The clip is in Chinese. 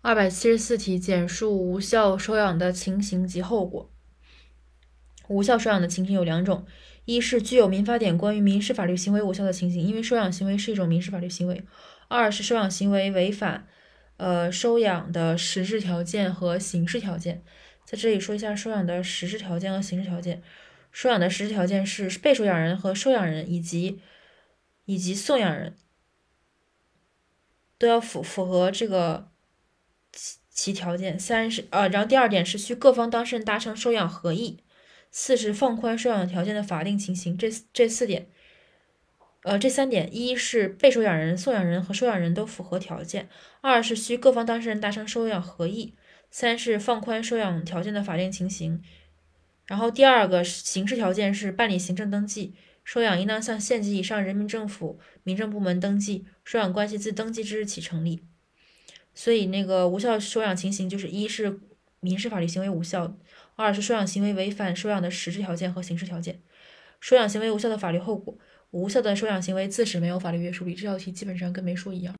二百七十四题，简述无效收养的情形及后果。无效收养的情形有两种：一是具有民法典关于民事法律行为无效的情形，因为收养行为是一种民事法律行为；二是收养行为违反呃收养的实质条件和形式条件。在这里说一下收养的实质条件和形式条件。收养的实质条件是被收养人和收养人以及以及送养人都要符符合这个。其条件三是呃，然后第二点是需各方当事人达成收养合意，四是放宽收养条件的法定情形。这这四点，呃，这三点，一是被收养人、送养人和收养人都符合条件；二是需各方当事人达成收养合意；三是放宽收养条件的法定情形。然后第二个形式条件是办理行政登记，收养应当向县级以上人民政府民政部门登记，收养关系自登记之日起成立。所以，那个无效收养情形就是：一是民事法律行为无效；二是收养行为违反收养的实质条件和形式条件。收养行为无效的法律后果：无效的收养行为自始没有法律约束力。这道题基本上跟没说一样。